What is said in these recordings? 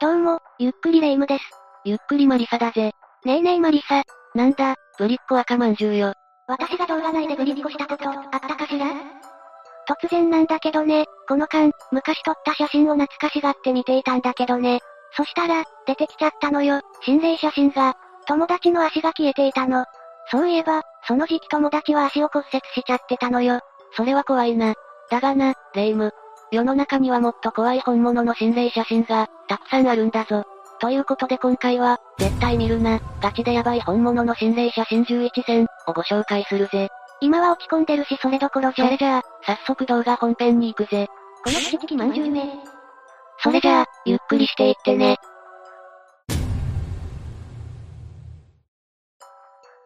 どうも、ゆっくりレ夢ムです。ゆっくりマリサだぜ。ねえねえマリサ。なんだ、ぶりっ子赤まんじゅうよ。私が動画内でブリッコしたこと、あったかしら？突然なんだけどね、この間、昔撮った写真を懐かしがって見ていたんだけどね。そしたら、出てきちゃったのよ、心霊写真が。友達の足が消えていたの。そういえば、その時期友達は足を骨折しちゃってたのよ。それは怖いな。だがな、レイム。世の中にはもっと怖い本物の心霊写真が、たくさんあるんだぞ。ということで今回は、絶対見るな、ガチでヤバい本物の心霊写真11選をご紹介するぜ。今は落ち込んでるしそれどころじゃ。それじゃあ、早速動画本編に行くぜ。このチキチキまんじゅうめ。それじゃあ、ゆっくりしていってね。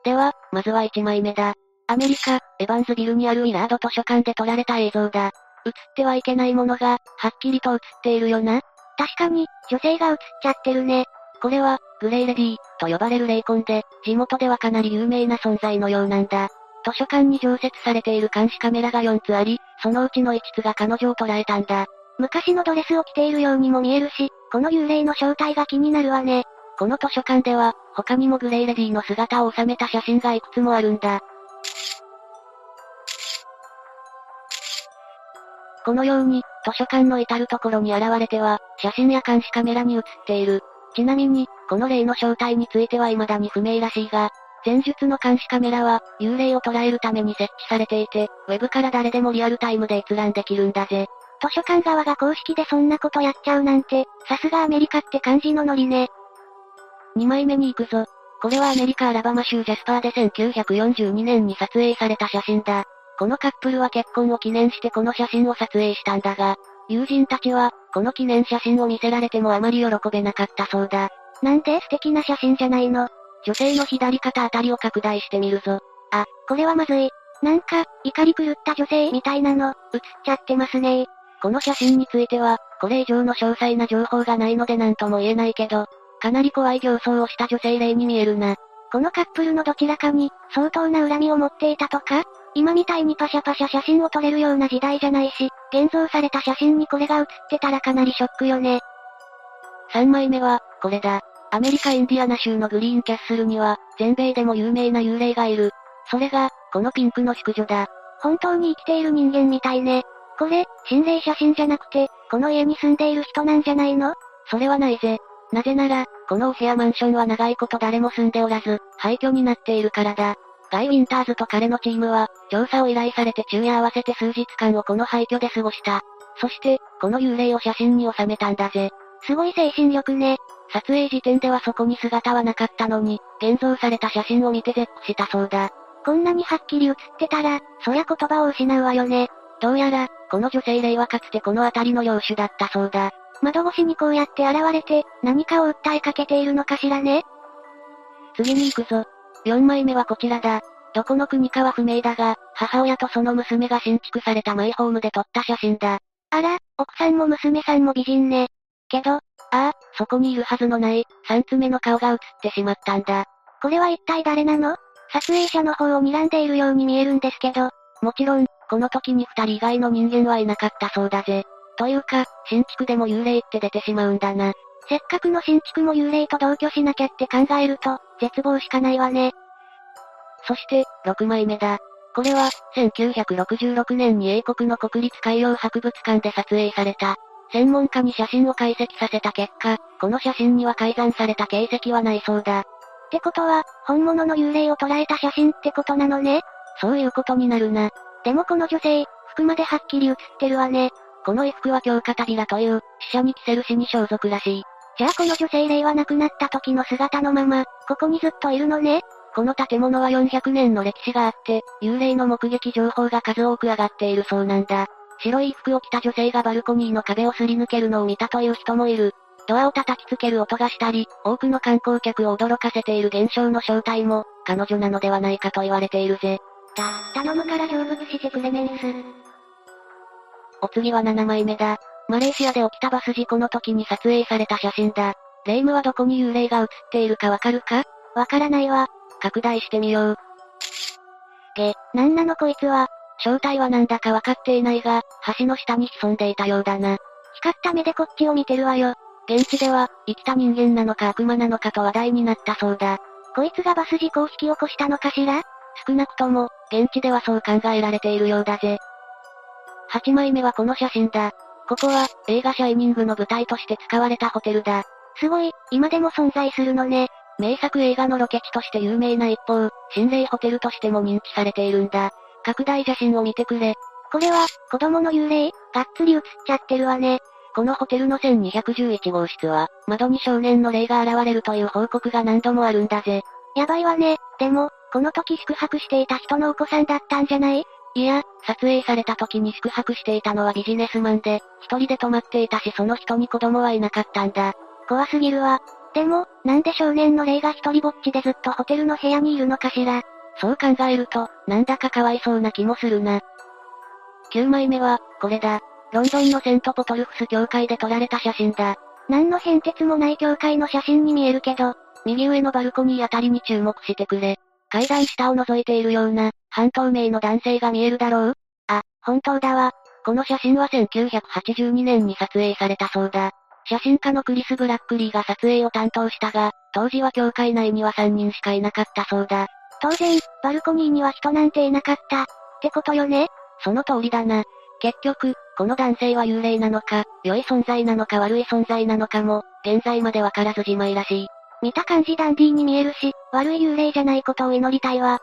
では、まずは1枚目だ。アメリカ、エヴァンズビルにあるウィラード図書館で撮られた映像だ。映ってはいけないものが、はっきりと映っているよな。確かに、女性が映っちゃってるね。これは、グレイレディー、と呼ばれる霊魂で、地元ではかなり有名な存在のようなんだ。図書館に常設されている監視カメラが4つあり、そのうちの5つが彼女を捉えたんだ。昔のドレスを着ているようにも見えるし、この幽霊の正体が気になるわね。この図書館では、他にもグレイレディーの姿を収めた写真がいくつもあるんだ。このように、図書館の至るところに現れては、写真や監視カメラに映っている。ちなみに、この霊の正体については未だに不明らしいが、前述の監視カメラは、幽霊を捉えるために設置されていて、ウェブから誰でもリアルタイムで閲覧できるんだぜ。図書館側が公式でそんなことやっちゃうなんて、さすがアメリカって感じのノリね。2枚目に行くぞ。これはアメリカアラバマ州ジャスパーで1942年に撮影された写真だ。このカップルは結婚を記念してこの写真を撮影したんだが、友人たちは、この記念写真を見せられてもあまり喜べなかったそうだ。なんで素敵な写真じゃないの？女性の左肩あたりを拡大してみるぞ。あ、これはまずい。なんか、怒り狂った女性みたいなの、映っちゃってますねこの写真については、これ以上の詳細な情報がないので何とも言えないけど、かなり怖い形相をした女性霊に見えるな。このカップルのどちらかに、相当な恨みを持っていたとか？今みたいにパシャパシャ写真を撮れるような時代じゃないし、現像された写真にこれが写ってたらかなりショックよね。3枚目は、これだ。アメリカインディアナ州のグリーンキャッスルには、全米でも有名な幽霊がいる。それが、このピンクの淑女だ。本当に生きている人間みたいね。これ、心霊写真じゃなくて、この家に住んでいる人なんじゃないの？それはないぜ。なぜなら、このお部屋マンションは長いこと誰も住んでおらず、廃墟になっているからだ。ガイ・ウィンターズと彼のチームは、調査を依頼されて昼夜合わせて数日間をこの廃墟で過ごした。そして、この幽霊を写真に収めたんだぜ。すごい精神力ね。撮影時点ではそこに姿はなかったのに、現像された写真を見て絶句したそうだ。こんなにはっきり写ってたら、そりゃ言葉を失うわよね。どうやら、この女性霊はかつてこの辺りの領主だったそうだ。窓越しにこうやって現れて、何かを訴えかけているのかしらね次に行くぞ。4枚目はこちらだ。どこの国かは不明だが、母親とその娘が新築されたマイホームで撮った写真だ。あら、奥さんも娘さんも美人ね。けど、ああ、そこにいるはずのない、三つ目の顔が映ってしまったんだ。これは一体誰なの？撮影者の方を睨んでいるように見えるんですけど。もちろん、この時に二人以外の人間はいなかったそうだぜ。というか、新築でも幽霊って出てしまうんだな。せっかくの新築も幽霊と同居しなきゃって考えると、絶望しかないわね。そして、6枚目だ。これは、1966年に英国の国立海洋博物館で撮影された。専門家に写真を解析させた結果、この写真には改ざんされた形跡はないそうだ。ってことは、本物の幽霊を捉えた写真ってことなのね？そういうことになるな。でもこの女性、服まではっきり写ってるわね。この衣服は京片ビラという、死者に着せる死に装束らしい。じゃあこの女性霊は亡くなった時の姿のまま、ここにずっといるのね？この建物は400年の歴史があって、幽霊の目撃情報が数多く上がっているそうなんだ。白い服を着た女性がバルコニーの壁をすり抜けるのを見たという人もいる。ドアを叩きつける音がしたり、多くの観光客を驚かせている現象の正体も、彼女なのではないかと言われているぜ。た、頼むから成仏してくれメンス。お次は7枚目だ。マレーシアで起きたバス事故の時に撮影された写真だ。レイムはどこに幽霊が映っているかわかるか？わからないわ。拡大してみよう。げ、なんなのこいつは？正体はなんだかわかっていないが、橋の下に潜んでいたようだな。光った目でこっちを見てるわよ。現地では、生きた人間なのか悪魔なのかと話題になったそうだ。こいつがバス事故を引き起こしたのかしら？少なくとも、現地ではそう考えられているようだぜ。8枚目はこの写真だ。ここは、映画シャイニングの舞台として使われたホテルだ。すごい、今でも存在するのね。名作映画のロケ地として有名な一方、心霊ホテルとしても認知されているんだ。拡大写真を見てくれ。これは、子供の幽霊？がっつり映っちゃってるわね。このホテルの1211号室は、窓に少年の霊が現れるという報告が何度もあるんだぜ。やばいわね。でも、この時宿泊していた人のお子さんだったんじゃない？いや、撮影された時に宿泊していたのはビジネスマンで、一人で泊まっていたしその人に子供はいなかったんだ。怖すぎるわ。でも、なんで少年の霊が一人ぼっちでずっとホテルの部屋にいるのかしら。そう考えると、なんだかかわいそうな気もするな。9枚目は、これだ。ロンドンのセントポトルフス教会で撮られた写真だ。何の変哲もない教会の写真に見えるけど、右上のバルコニーあたりに注目してくれ。階段下を覗いているような、半透明の男性が見えるだろう？あ、本当だわ。この写真は1982年に撮影されたそうだ。写真家のクリス・ブラックリーが撮影を担当したが、当時は教会内には3人しかいなかったそうだ。当然、バルコニーには人なんていなかった。ってことよね？その通りだな。結局、この男性は幽霊なのか、良い存在なのか悪い存在なのかも、現在までわからずじまいらしい。見た感じダンディーに見えるし、悪い幽霊じゃないことを祈りたいわ。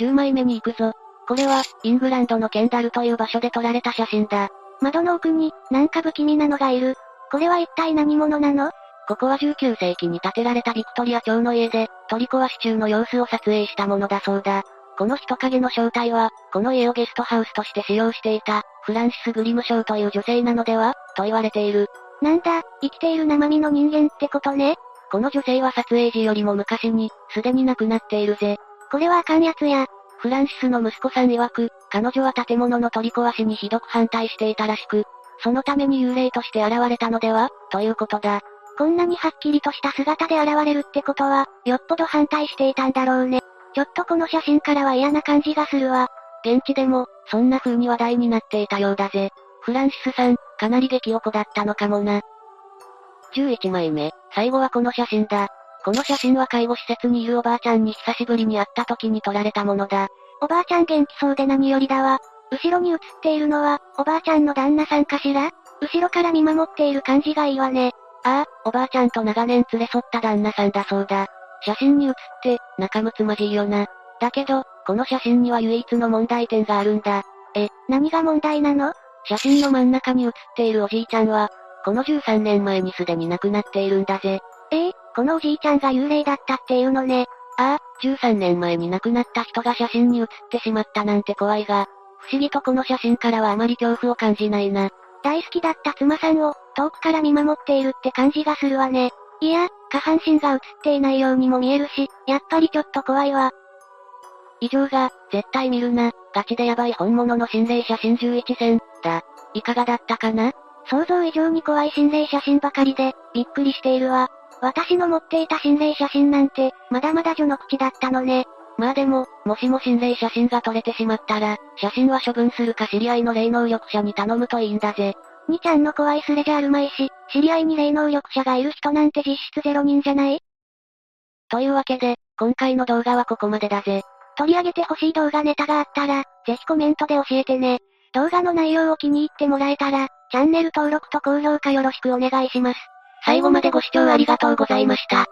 10枚目に行くぞ。これは、イングランドのケンダルという場所で撮られた写真だ。窓の奥に、なんか不気味なのがいる。これは一体何者なの？ここは19世紀に建てられたビクトリア朝の家で、取り壊し中の様子を撮影したものだそうだ。この人影の正体は、この家をゲストハウスとして使用していた、フランシス・グリムショーという女性なのでは？と言われている。なんだ、生きている生身の人間ってことね？この女性は撮影時よりも昔に、すでに亡くなっているぜ。これはあかんやつや。フランシスの息子さん曰く、彼女は建物の取り壊しにひどく反対していたらしく、そのために幽霊として現れたのでは？ということだ。こんなにはっきりとした姿で現れるってことは、よっぽど反対していたんだろうね。ちょっとこの写真からは嫌な感じがするわ。現地でも、そんな風に話題になっていたようだぜ。フランシスさん、かなり激おこだったのかもな。11枚目、最後はこの写真だ。この写真は介護施設にいるおばあちゃんに久しぶりに会った時に撮られたものだ。おばあちゃん元気そうで何よりだわ。後ろに写っているのは、おばあちゃんの旦那さんかしら？後ろから見守っている感じがいいわね。ああ、おばあちゃんと長年連れ添った旦那さんだそうだ。写真に写って、仲睦まじいよな。だけど、この写真には唯一の問題点があるんだ。え、何が問題なの？写真の真ん中に写っているおじいちゃんは、この13年前にすでに亡くなっているんだぜ。ええこのおじいちゃんが幽霊だったっていうのね。ああ、13年前に亡くなった人が写真に写ってしまったなんて怖いが、不思議とこの写真からはあまり恐怖を感じないな。大好きだった妻さんを、遠くから見守っているって感じがするわね。いや、下半身が映っていないようにも見えるし、やっぱりちょっと怖いわ。以上が、絶対見るな、ガチでヤバい本物の心霊写真11選、だ。いかがだったかな？想像以上に怖い心霊写真ばかりで、びっくりしているわ。私の持っていた心霊写真なんて、まだまだ序の口だったのね。まあでも、もしも心霊写真が撮れてしまったら、写真は処分するか知り合いの霊能力者に頼むといいんだぜ。にちゃんの怖いスレじゃあるまいし、知り合いに霊能力者がいる人なんて実質ゼロ人じゃない？というわけで、今回の動画はここまでだぜ。取り上げてほしい動画ネタがあったら、ぜひコメントで教えてね。動画の内容を気に入ってもらえたら、チャンネル登録と高評価よろしくお願いします。最後までご視聴ありがとうございました。